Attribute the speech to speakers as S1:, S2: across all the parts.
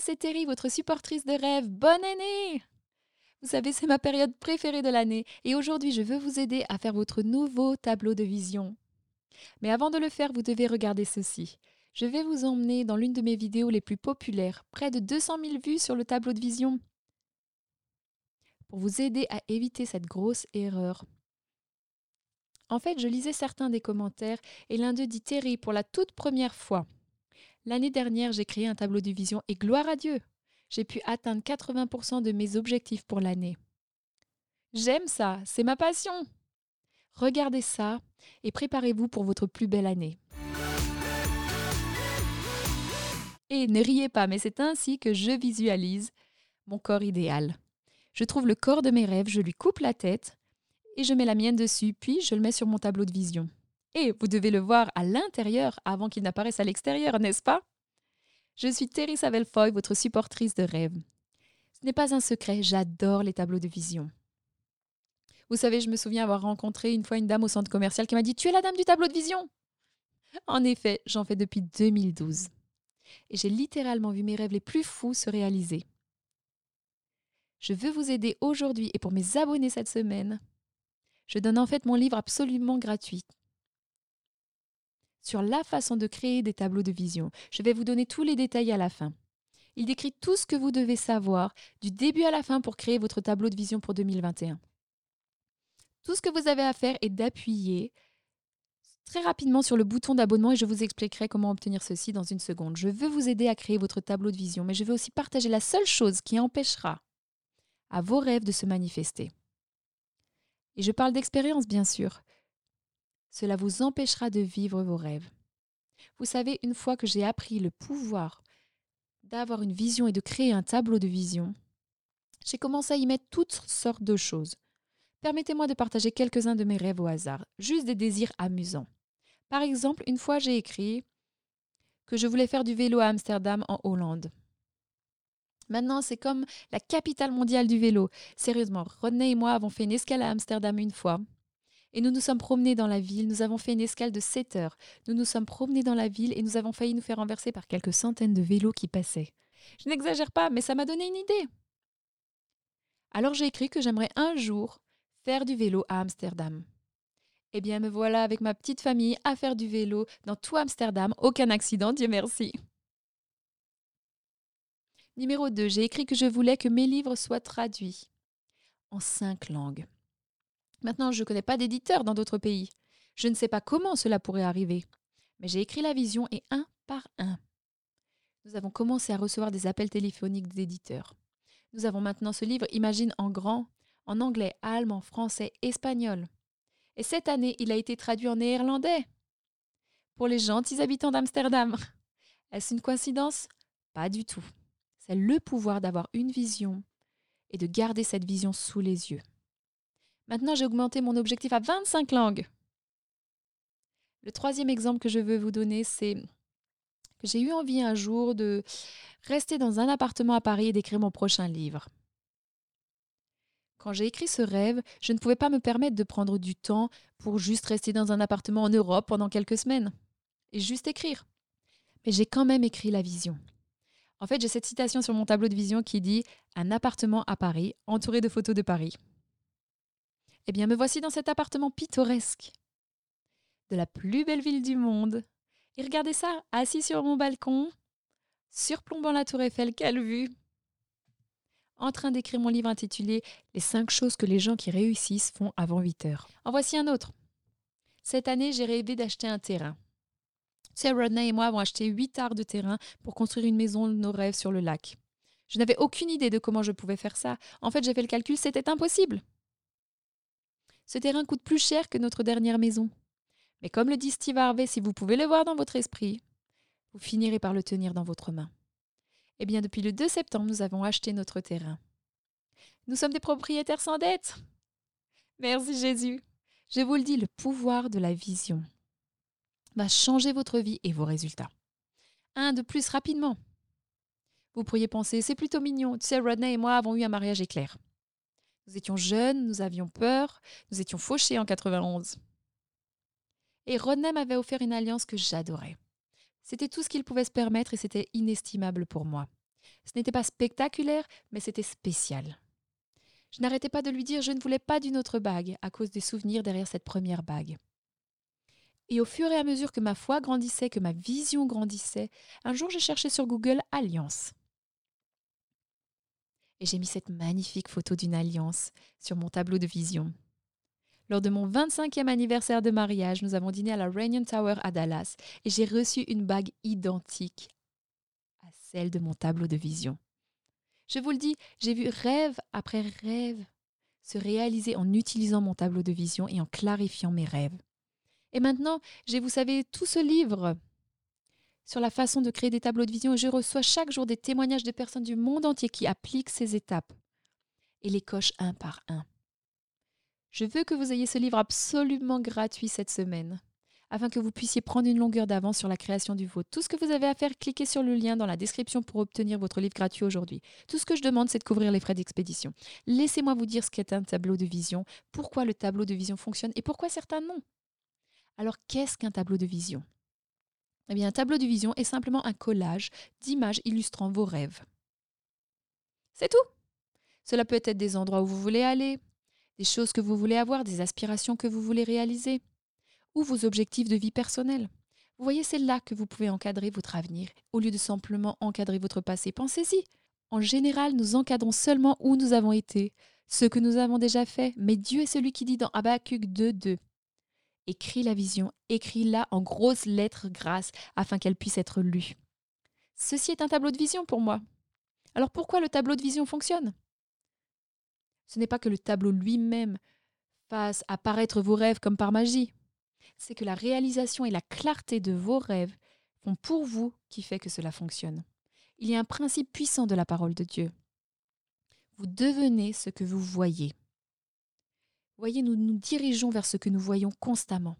S1: C'est Terry, votre supportrice de rêve. Bonne année Vous savez, c'est ma période préférée de l'année et aujourd'hui, je veux vous aider à faire votre nouveau tableau de vision. Mais avant de le faire, vous devez regarder ceci. Je vais vous emmener dans l'une de mes vidéos les plus populaires, près de 200 000 vues sur le tableau de vision, pour vous aider à éviter cette grosse erreur. En fait, je lisais certains des commentaires et l'un d'eux dit Terry, pour la toute première fois, L'année dernière, j'ai créé un tableau de vision et gloire à Dieu, j'ai pu atteindre 80% de mes objectifs pour l'année. J'aime ça, c'est ma passion. Regardez ça et préparez-vous pour votre plus belle année. Et ne riez pas, mais c'est ainsi que je visualise mon corps idéal. Je trouve le corps de mes rêves, je lui coupe la tête et je mets la mienne dessus, puis je le mets sur mon tableau de vision. Et vous devez le voir à l'intérieur avant qu'il n'apparaisse à l'extérieur, n'est-ce pas? Je suis Terry Savelfoy, votre supportrice de rêve. Ce n'est pas un secret, j'adore les tableaux de vision. Vous savez, je me souviens avoir rencontré une fois une dame au centre commercial qui m'a dit Tu es la dame du tableau de vision En effet, j'en fais depuis 2012. Et j'ai littéralement vu mes rêves les plus fous se réaliser. Je veux vous aider aujourd'hui et pour mes abonnés cette semaine. Je donne en fait mon livre absolument gratuit sur la façon de créer des tableaux de vision. Je vais vous donner tous les détails à la fin. Il décrit tout ce que vous devez savoir du début à la fin pour créer votre tableau de vision pour 2021. Tout ce que vous avez à faire est d'appuyer très rapidement sur le bouton d'abonnement et je vous expliquerai comment obtenir ceci dans une seconde. Je veux vous aider à créer votre tableau de vision, mais je veux aussi partager la seule chose qui empêchera à vos rêves de se manifester. Et je parle d'expérience, bien sûr. Cela vous empêchera de vivre vos rêves. Vous savez, une fois que j'ai appris le pouvoir d'avoir une vision et de créer un tableau de vision, j'ai commencé à y mettre toutes sortes de choses. Permettez-moi de partager quelques-uns de mes rêves au hasard, juste des désirs amusants. Par exemple, une fois j'ai écrit que je voulais faire du vélo à Amsterdam en Hollande. Maintenant, c'est comme la capitale mondiale du vélo. Sérieusement, René et moi avons fait une escale à Amsterdam une fois. Et nous nous sommes promenés dans la ville, nous avons fait une escale de 7 heures. Nous nous sommes promenés dans la ville et nous avons failli nous faire renverser par quelques centaines de vélos qui passaient. Je n'exagère pas, mais ça m'a donné une idée. Alors j'ai écrit que j'aimerais un jour faire du vélo à Amsterdam. Eh bien, me voilà avec ma petite famille à faire du vélo dans tout Amsterdam, aucun accident, Dieu merci. Numéro 2, j'ai écrit que je voulais que mes livres soient traduits en cinq langues. Maintenant, je ne connais pas d'éditeur dans d'autres pays. Je ne sais pas comment cela pourrait arriver. Mais j'ai écrit la vision et un par un. Nous avons commencé à recevoir des appels téléphoniques d'éditeurs. Nous avons maintenant ce livre Imagine en grand, en anglais, allemand, français, espagnol. Et cette année, il a été traduit en néerlandais. Pour les gentils habitants d'Amsterdam. Est-ce une coïncidence? Pas du tout. C'est le pouvoir d'avoir une vision et de garder cette vision sous les yeux. Maintenant, j'ai augmenté mon objectif à 25 langues. Le troisième exemple que je veux vous donner, c'est que j'ai eu envie un jour de rester dans un appartement à Paris et d'écrire mon prochain livre. Quand j'ai écrit ce rêve, je ne pouvais pas me permettre de prendre du temps pour juste rester dans un appartement en Europe pendant quelques semaines et juste écrire. Mais j'ai quand même écrit la vision. En fait, j'ai cette citation sur mon tableau de vision qui dit Un appartement à Paris, entouré de photos de Paris. Eh bien, me voici dans cet appartement pittoresque de la plus belle ville du monde. Et regardez ça, assis sur mon balcon, surplombant la tour Eiffel, quelle vue En train d'écrire mon livre intitulé Les 5 choses que les gens qui réussissent font avant 8 heures. En voici un autre. Cette année, j'ai rêvé d'acheter un terrain. C'est Rodney et moi avons acheté 8 arts de terrain pour construire une maison de nos rêves sur le lac. Je n'avais aucune idée de comment je pouvais faire ça. En fait, j'ai fait le calcul, c'était impossible. Ce terrain coûte plus cher que notre dernière maison. Mais comme le dit Steve Harvey, si vous pouvez le voir dans votre esprit, vous finirez par le tenir dans votre main. Eh bien, depuis le 2 septembre, nous avons acheté notre terrain. Nous sommes des propriétaires sans dette. Merci Jésus. Je vous le dis, le pouvoir de la vision va changer votre vie et vos résultats. Un de plus rapidement. Vous pourriez penser, c'est plutôt mignon. Tu sais, Rodney et moi avons eu un mariage éclair. Nous étions jeunes, nous avions peur, nous étions fauchés en 91. Et Rodney m'avait offert une alliance que j'adorais. C'était tout ce qu'il pouvait se permettre et c'était inestimable pour moi. Ce n'était pas spectaculaire, mais c'était spécial. Je n'arrêtais pas de lui dire je ne voulais pas d'une autre bague à cause des souvenirs derrière cette première bague. Et au fur et à mesure que ma foi grandissait, que ma vision grandissait, un jour j'ai cherché sur Google Alliance. Et j'ai mis cette magnifique photo d'une alliance sur mon tableau de vision. Lors de mon 25e anniversaire de mariage, nous avons dîné à la Reunion Tower à Dallas et j'ai reçu une bague identique à celle de mon tableau de vision. Je vous le dis, j'ai vu rêve après rêve se réaliser en utilisant mon tableau de vision et en clarifiant mes rêves. Et maintenant, j'ai, vous savez, tout ce livre sur la façon de créer des tableaux de vision je reçois chaque jour des témoignages de personnes du monde entier qui appliquent ces étapes et les cochent un par un. Je veux que vous ayez ce livre absolument gratuit cette semaine afin que vous puissiez prendre une longueur d'avance sur la création du vôtre. Tout ce que vous avez à faire, cliquez sur le lien dans la description pour obtenir votre livre gratuit aujourd'hui. Tout ce que je demande, c'est de couvrir les frais d'expédition. Laissez-moi vous dire ce qu'est un tableau de vision, pourquoi le tableau de vision fonctionne et pourquoi certains non. Alors, qu'est-ce qu'un tableau de vision? Eh un tableau de vision est simplement un collage d'images illustrant vos rêves. C'est tout. Cela peut être des endroits où vous voulez aller, des choses que vous voulez avoir, des aspirations que vous voulez réaliser ou vos objectifs de vie personnelle. Vous voyez, c'est là que vous pouvez encadrer votre avenir, au lieu de simplement encadrer votre passé. Pensez-y. En général, nous encadrons seulement où nous avons été, ce que nous avons déjà fait, mais Dieu est celui qui dit dans Habakkuk 2.2 Écris la vision, écris-la en grosses lettres grasses afin qu'elle puisse être lue. Ceci est un tableau de vision pour moi. Alors pourquoi le tableau de vision fonctionne? Ce n'est pas que le tableau lui-même fasse apparaître vos rêves comme par magie c'est que la réalisation et la clarté de vos rêves font pour vous qui fait que cela fonctionne. Il y a un principe puissant de la parole de Dieu. Vous devenez ce que vous voyez. Voyez, nous nous dirigeons vers ce que nous voyons constamment.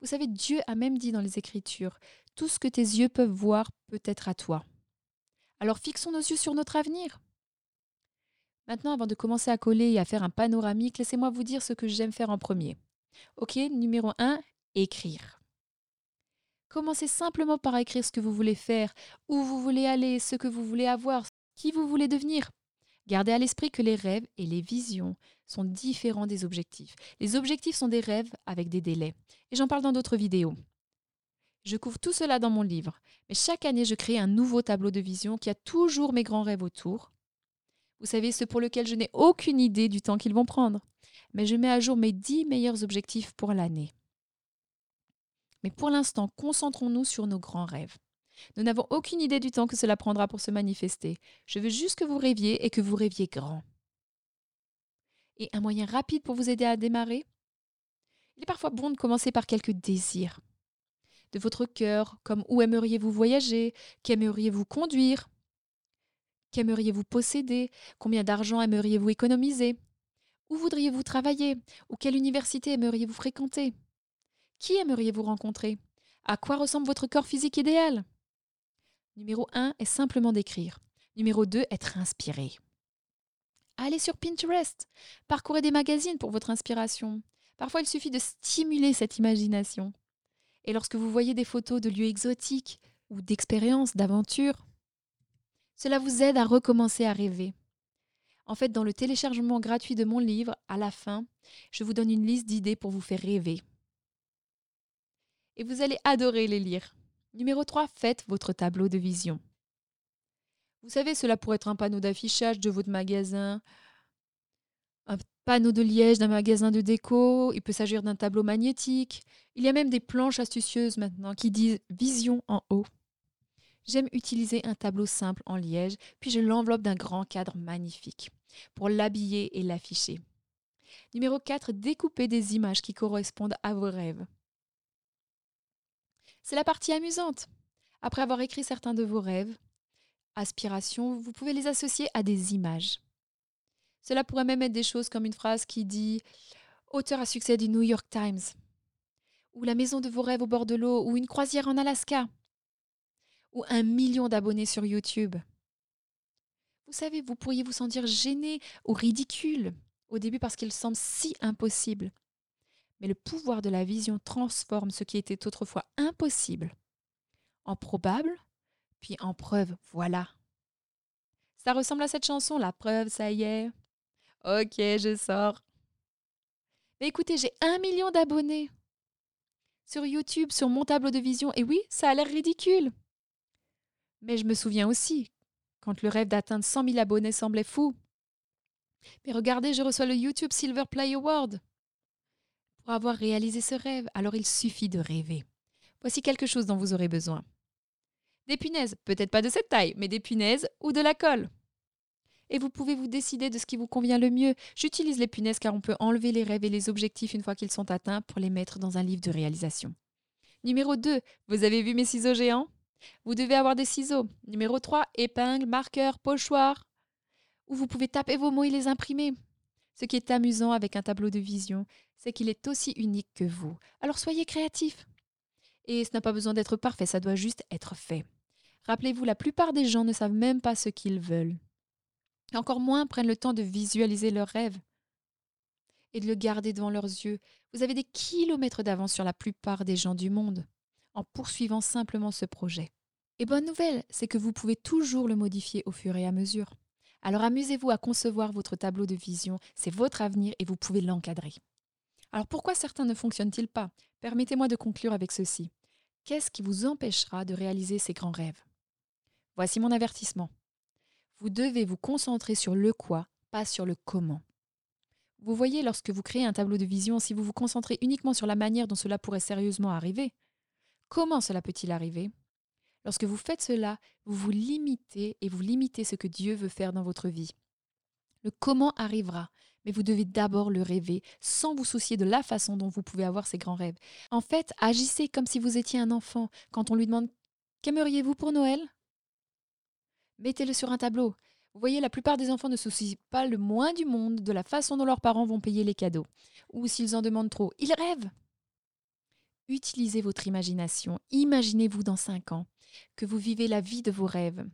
S1: Vous savez, Dieu a même dit dans les Écritures, tout ce que tes yeux peuvent voir peut être à toi. Alors fixons nos yeux sur notre avenir. Maintenant, avant de commencer à coller et à faire un panoramique, laissez-moi vous dire ce que j'aime faire en premier. Ok, numéro 1, écrire. Commencez simplement par écrire ce que vous voulez faire, où vous voulez aller, ce que vous voulez avoir, qui vous voulez devenir. Gardez à l'esprit que les rêves et les visions sont différents des objectifs. Les objectifs sont des rêves avec des délais. Et j'en parle dans d'autres vidéos. Je couvre tout cela dans mon livre, mais chaque année je crée un nouveau tableau de vision qui a toujours mes grands rêves autour. Vous savez, ceux pour lesquels je n'ai aucune idée du temps qu'ils vont prendre mais je mets à jour mes 10 meilleurs objectifs pour l'année. Mais pour l'instant, concentrons-nous sur nos grands rêves. Nous n'avons aucune idée du temps que cela prendra pour se manifester. Je veux juste que vous rêviez et que vous rêviez grand. Et un moyen rapide pour vous aider à démarrer? Il est parfois bon de commencer par quelques désirs. De votre cœur, comme où aimeriez-vous voyager? Qu'aimeriez-vous conduire? Qu'aimeriez-vous posséder? Combien d'argent aimeriez-vous économiser? Où voudriez-vous travailler? Ou quelle université aimeriez-vous fréquenter? Qui aimeriez-vous rencontrer? À quoi ressemble votre corps physique idéal? Numéro 1 est simplement d'écrire. Numéro 2, être inspiré. Allez sur Pinterest. Parcourez des magazines pour votre inspiration. Parfois, il suffit de stimuler cette imagination. Et lorsque vous voyez des photos de lieux exotiques ou d'expériences, d'aventures, cela vous aide à recommencer à rêver. En fait, dans le téléchargement gratuit de mon livre, à la fin, je vous donne une liste d'idées pour vous faire rêver. Et vous allez adorer les lire. Numéro 3, faites votre tableau de vision. Vous savez, cela pourrait être un panneau d'affichage de votre magasin, un panneau de liège d'un magasin de déco, il peut s'agir d'un tableau magnétique. Il y a même des planches astucieuses maintenant qui disent vision en haut. J'aime utiliser un tableau simple en liège, puis je l'enveloppe d'un grand cadre magnifique pour l'habiller et l'afficher. Numéro 4, découper des images qui correspondent à vos rêves. C'est la partie amusante. Après avoir écrit certains de vos rêves, aspirations, vous pouvez les associer à des images. Cela pourrait même être des choses comme une phrase qui dit Auteur à succès du New York Times, ou la maison de vos rêves au bord de l'eau, ou une croisière en Alaska, ou un million d'abonnés sur YouTube. Vous savez, vous pourriez vous sentir gêné ou ridicule au début parce qu'il semble si impossible. Mais le pouvoir de la vision transforme ce qui était autrefois impossible en probable, puis en preuve, voilà. Ça ressemble à cette chanson, la preuve, ça y est. Ok, je sors. Mais écoutez, j'ai un million d'abonnés sur YouTube, sur mon tableau de vision. Et oui, ça a l'air ridicule. Mais je me souviens aussi, quand le rêve d'atteindre 100 000 abonnés semblait fou. Mais regardez, je reçois le YouTube Silver Play Award pour avoir réalisé ce rêve. Alors il suffit de rêver. Voici quelque chose dont vous aurez besoin. Des punaises, peut-être pas de cette taille, mais des punaises ou de la colle. Et vous pouvez vous décider de ce qui vous convient le mieux. J'utilise les punaises car on peut enlever les rêves et les objectifs une fois qu'ils sont atteints pour les mettre dans un livre de réalisation. Numéro 2, vous avez vu mes ciseaux géants? Vous devez avoir des ciseaux. Numéro 3, épingles, marqueurs, pochoirs. Où vous pouvez taper vos mots et les imprimer. Ce qui est amusant avec un tableau de vision, c'est qu'il est aussi unique que vous. Alors soyez créatifs. Et ce n'a pas besoin d'être parfait, ça doit juste être fait. Rappelez-vous, la plupart des gens ne savent même pas ce qu'ils veulent. Encore moins prennent le temps de visualiser leurs rêves et de le garder devant leurs yeux. Vous avez des kilomètres d'avance sur la plupart des gens du monde en poursuivant simplement ce projet. Et bonne nouvelle, c'est que vous pouvez toujours le modifier au fur et à mesure. Alors amusez-vous à concevoir votre tableau de vision, c'est votre avenir et vous pouvez l'encadrer. Alors pourquoi certains ne fonctionnent-ils pas? Permettez-moi de conclure avec ceci. Qu'est-ce qui vous empêchera de réaliser ces grands rêves? Voici mon avertissement. Vous devez vous concentrer sur le quoi, pas sur le comment. Vous voyez, lorsque vous créez un tableau de vision, si vous vous concentrez uniquement sur la manière dont cela pourrait sérieusement arriver, comment cela peut-il arriver? Lorsque vous faites cela, vous vous limitez et vous limitez ce que Dieu veut faire dans votre vie. Le comment arrivera, mais vous devez d'abord le rêver sans vous soucier de la façon dont vous pouvez avoir ces grands rêves. En fait, agissez comme si vous étiez un enfant quand on lui demande Qu'aimeriez-vous pour Noël? Mettez-le sur un tableau. Vous voyez, la plupart des enfants ne se soucient pas le moins du monde de la façon dont leurs parents vont payer les cadeaux, ou s'ils en demandent trop. Ils rêvent. Utilisez votre imagination. Imaginez-vous dans cinq ans que vous vivez la vie de vos rêves.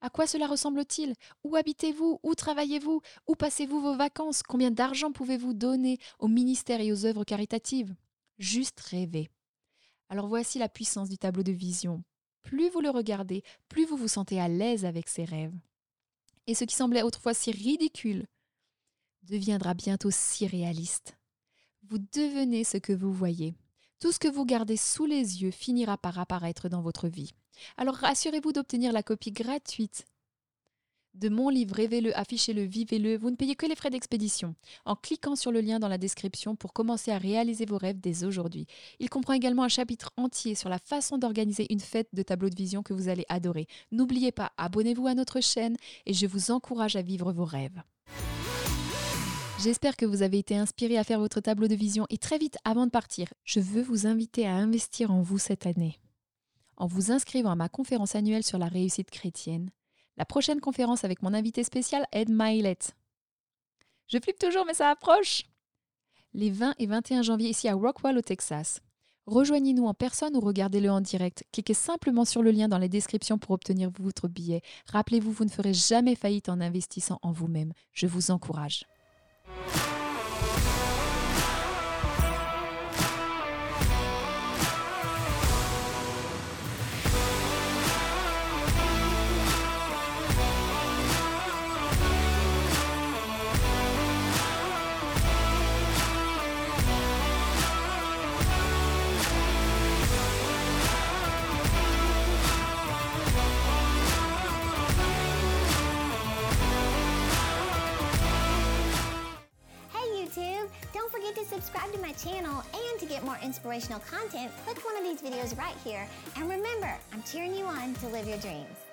S1: À quoi cela ressemble-t-il? Où habitez-vous? Où travaillez-vous? Où passez-vous vos vacances? Combien d'argent pouvez-vous donner au ministère et aux œuvres caritatives? Juste rêver. Alors voici la puissance du tableau de vision plus vous le regardez, plus vous vous sentez à l'aise avec ces rêves. Et ce qui semblait autrefois si ridicule deviendra bientôt si réaliste. Vous devenez ce que vous voyez. Tout ce que vous gardez sous les yeux finira par apparaître dans votre vie. Alors rassurez-vous d'obtenir la copie gratuite de mon livre Rêvez-le, affichez-le, vivez-le, vous ne payez que les frais d'expédition en cliquant sur le lien dans la description pour commencer à réaliser vos rêves dès aujourd'hui. Il comprend également un chapitre entier sur la façon d'organiser une fête de tableau de vision que vous allez adorer. N'oubliez pas, abonnez-vous à notre chaîne et je vous encourage à vivre vos rêves. J'espère que vous avez été inspiré à faire votre tableau de vision et très vite avant de partir, je veux vous inviter à investir en vous cette année. En vous inscrivant à ma conférence annuelle sur la réussite chrétienne, la prochaine conférence avec mon invité spécial, Ed Milet. Je flippe toujours, mais ça approche. Les 20 et 21 janvier ici à Rockwall au Texas. Rejoignez-nous en personne ou regardez-le en direct. Cliquez simplement sur le lien dans la description pour obtenir votre billet. Rappelez-vous, vous ne ferez jamais faillite en investissant en vous-même. Je vous encourage.
S2: you inspirational content, click one of these videos right here. And remember, I'm cheering you on to live your dreams.